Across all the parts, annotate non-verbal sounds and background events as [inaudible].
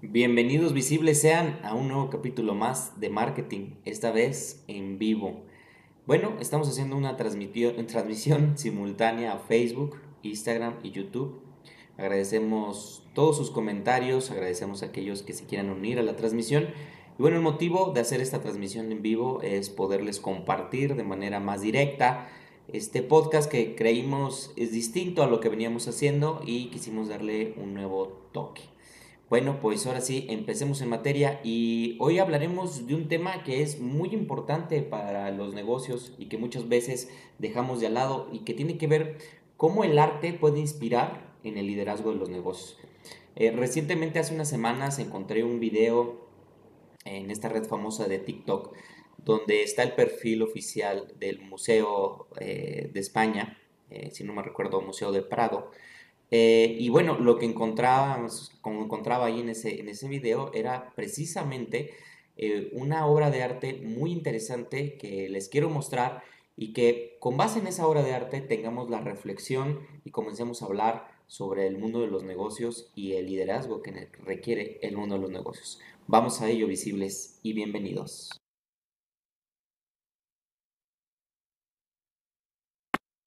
Bienvenidos visibles sean a un nuevo capítulo más de marketing, esta vez en vivo. Bueno, estamos haciendo una transmisión [laughs] simultánea a Facebook, Instagram y YouTube. Agradecemos todos sus comentarios, agradecemos a aquellos que se quieran unir a la transmisión. Y bueno, el motivo de hacer esta transmisión en vivo es poderles compartir de manera más directa este podcast que creímos es distinto a lo que veníamos haciendo y quisimos darle un nuevo toque. Bueno, pues ahora sí, empecemos en materia y hoy hablaremos de un tema que es muy importante para los negocios y que muchas veces dejamos de lado y que tiene que ver cómo el arte puede inspirar en el liderazgo de los negocios. Eh, recientemente, hace unas semanas, encontré un video en esta red famosa de TikTok donde está el perfil oficial del Museo eh, de España, eh, si no me recuerdo, Museo de Prado, eh, y bueno, lo que encontrábamos, como encontraba ahí en ese, en ese video era precisamente eh, una obra de arte muy interesante que les quiero mostrar y que con base en esa obra de arte tengamos la reflexión y comencemos a hablar sobre el mundo de los negocios y el liderazgo que requiere el mundo de los negocios. Vamos a ello, visibles, y bienvenidos.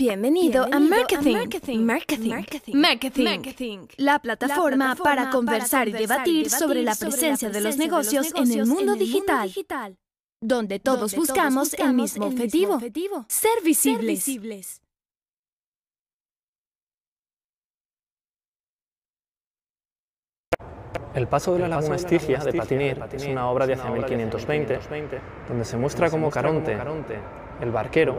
Bienvenido, a Marketing. Marketing. Marketing. La, plataforma para, conversar y debatir sobre la presencia de los negocios en el mundo digital, donde todos buscamos el mismo objetivo, ser visibles. El paso de la Laguna Estigia de Patinir es una obra de hace 1520, donde se muestra como Caronte, el barquero,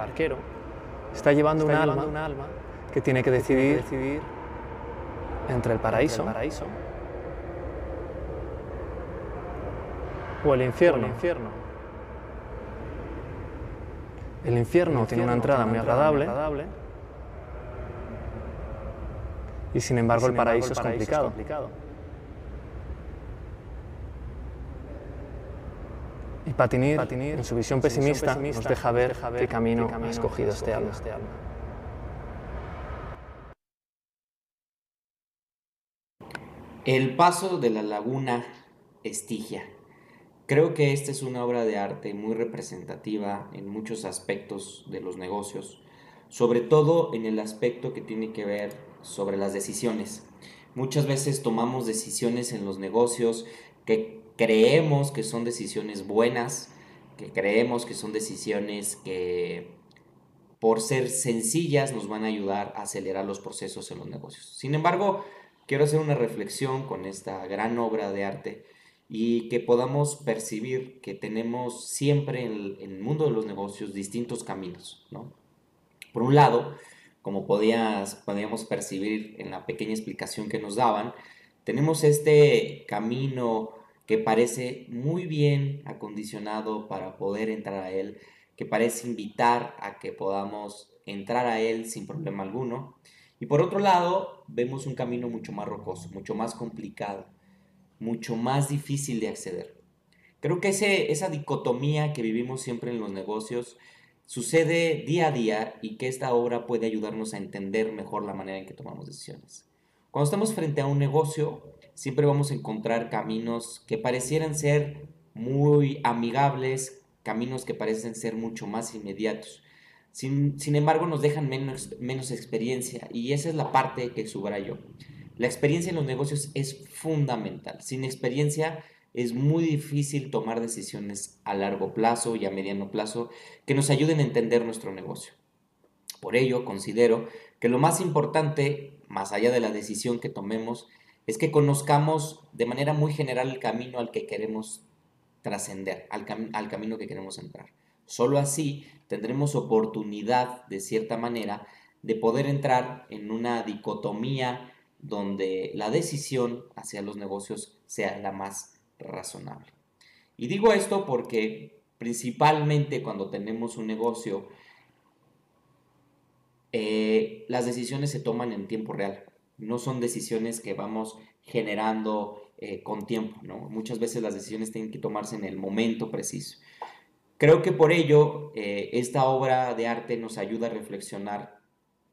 está llevando un, alma que tiene que decidir, entre el paraíso, o el infierno. El infierno, tiene una entrada muy agradable, y sin embargo, el, paraíso es complicado. Y Patinir, en su visión pesimista, nos deja ver qué camino ha escogido este alma. Este El paso de la laguna Estigia. Creo que esta es una obra de arte muy representativa en muchos aspectos de los negocios, sobre todo en el aspecto que tiene que ver sobre las decisiones. Muchas veces tomamos decisiones en los negocios que creemos que son decisiones buenas, que creemos que son decisiones que por ser sencillas nos van a ayudar a acelerar los procesos en los negocios. Sin embargo, quiero hacer una reflexión con esta gran obra de arte y que podamos percibir que tenemos siempre en el, mundo de los negocios distintos caminos. Por un lado, como podías, podíamos percibir en la pequeña explicación que nos daban, tenemos este camino que parece muy bien acondicionado para poder entrar a Él, que parece invitar a que podamos entrar a Él sin problema alguno. Y por otro lado, vemos un camino mucho más rocoso, mucho más complicado, mucho más difícil de acceder. Creo que ese, esa dicotomía que vivimos siempre en los negocios sucede día a día y que esta obra puede ayudarnos a entender mejor la manera en que tomamos decisiones. Cuando estamos frente a un negocio, siempre vamos a encontrar caminos que parecieran ser muy amigables, caminos que parecen ser mucho más inmediatos. Sin, embargo, nos dejan menos, menos experiencia y esa es la parte que subrayo. La experiencia en los negocios es fundamental. Sin experiencia es muy difícil tomar decisiones a largo plazo y a mediano plazo que nos ayuden a entender nuestro negocio. Por ello, considero que lo más importante, más allá de la decisión que tomemos, es que conozcamos de manera muy general el camino al que queremos trascender, al, al, camino que queremos entrar. Solo así tendremos oportunidad, de cierta manera, de poder entrar en una dicotomía donde la decisión hacia los negocios sea la más razonable. Y digo esto porque principalmente cuando tenemos un negocio, eh, las decisiones se toman en tiempo real no son decisiones que vamos generando eh, con tiempo. Muchas veces las decisiones tienen que tomarse en el momento preciso. Creo que por ello eh, esta obra de arte nos ayuda a reflexionar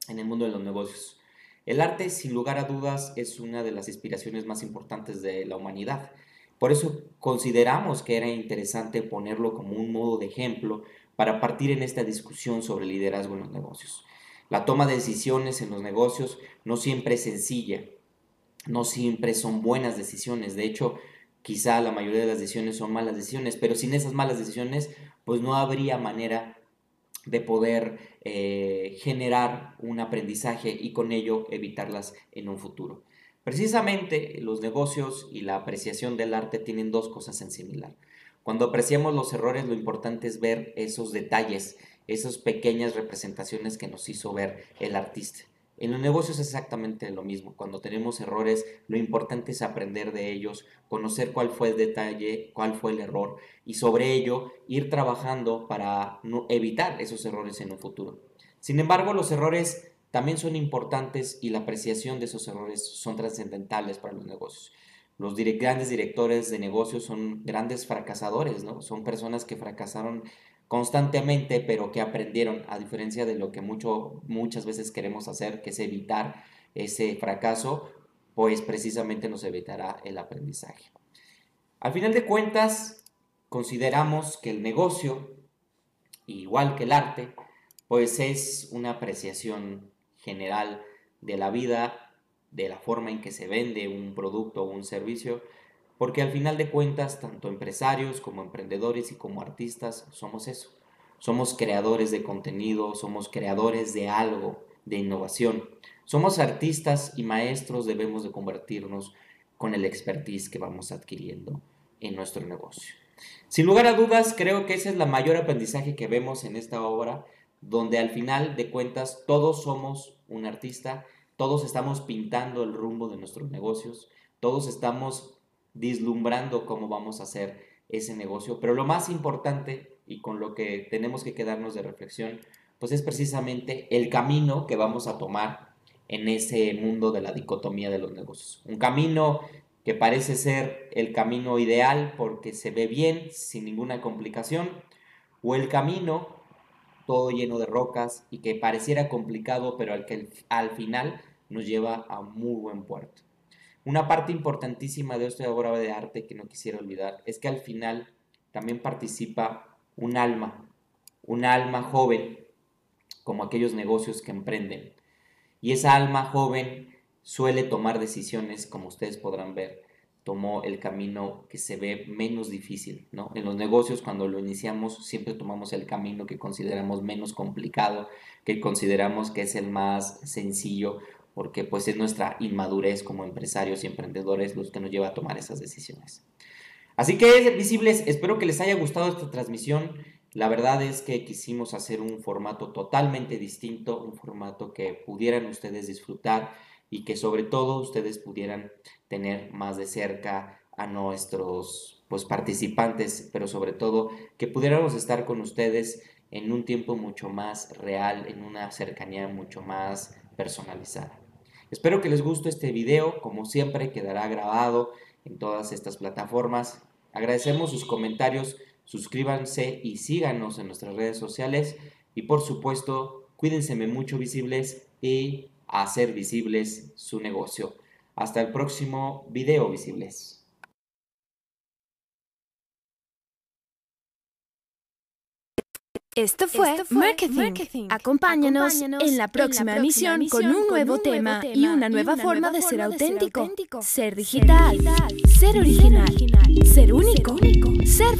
en el mundo de los negocios. El arte, sin lugar a dudas, es una de las inspiraciones más importantes de la humanidad. Por eso consideramos que era interesante ponerlo como un modo de ejemplo para partir en esta discusión sobre liderazgo en los negocios. La toma de decisiones en los negocios no siempre es sencilla, no siempre son buenas decisiones. De hecho, quizá la mayoría de las decisiones son malas decisiones, pero sin esas malas decisiones, pues no habría manera de poder eh, generar un aprendizaje y con ello evitarlas en un futuro. Precisamente los negocios y la apreciación del arte tienen dos cosas en similar. Cuando apreciamos los errores, lo importante es ver esos detalles, esas pequeñas representaciones que nos hizo ver el artista. En los negocios es exactamente lo mismo. Cuando tenemos errores, lo importante es aprender de ellos, conocer cuál fue el detalle, cuál fue el error y sobre ello ir trabajando para evitar esos errores en un futuro. Sin embargo, los errores también son importantes y la apreciación de esos errores son trascendentales para los negocios. Los grandes directores de negocios son grandes fracasadores, ¿no? Son personas que fracasaron constantemente, pero que aprendieron, a diferencia de lo que mucho, muchas veces queremos hacer, que es evitar ese fracaso, pues precisamente nos evitará el aprendizaje. Al final de cuentas, consideramos que el negocio, igual que el arte, pues es una apreciación general de la vida, de la forma en que se vende un producto o un servicio, porque al final de cuentas, tanto empresarios como emprendedores y como artistas somos eso. Somos creadores de contenido, somos creadores de algo, de innovación. Somos artistas y maestros debemos de convertirnos con el expertise que vamos adquiriendo en nuestro negocio. Sin lugar a dudas, creo que ese es la mayor aprendizaje que vemos en esta obra, donde al final de cuentas todos somos un artista, todos estamos pintando el rumbo de nuestros negocios, todos estamos vislumbrando cómo vamos a hacer ese negocio. Pero lo más importante y con lo que tenemos que quedarnos de reflexión, pues es precisamente el camino que vamos a tomar en ese mundo de la dicotomía de los negocios. Un camino que parece ser el camino ideal porque se ve bien, sin ninguna complicación, o el camino todo lleno de rocas y que pareciera complicado, pero al que al final nos lleva a muy buen puerto. Una parte importantísima de esta obra de arte que no quisiera olvidar es que al final también participa un alma, un alma joven, como aquellos negocios que emprenden. Y esa alma joven suele tomar decisiones, como ustedes podrán ver, tomó el camino que se ve menos difícil, ¿no? En los negocios cuando lo iniciamos siempre tomamos el camino que consideramos menos complicado, que consideramos que es el más sencillo porque pues es nuestra inmadurez como empresarios y emprendedores los que nos lleva a tomar esas decisiones. Así que visibles, espero que les haya gustado esta transmisión. La verdad es que quisimos hacer un formato totalmente distinto, un formato que pudieran ustedes disfrutar y que sobre todo ustedes pudieran tener más de cerca a nuestros pues participantes, pero sobre todo que pudiéramos estar con ustedes en un tiempo mucho más real, en una cercanía mucho más personalizada. Espero que les guste este video, como siempre quedará grabado en todas estas plataformas. Agradecemos sus comentarios, suscríbanse y síganos en nuestras redes sociales y por supuesto cuídense mucho visibles y hacer visibles su negocio. Hasta el próximo video visibles. Esto fue, Marketing. Acompáñanos, en la próxima, emisión, con un nuevo, tema, y una nueva, forma, de, ser auténtico. Ser digital, ser, original, ser, único, ser, único, ser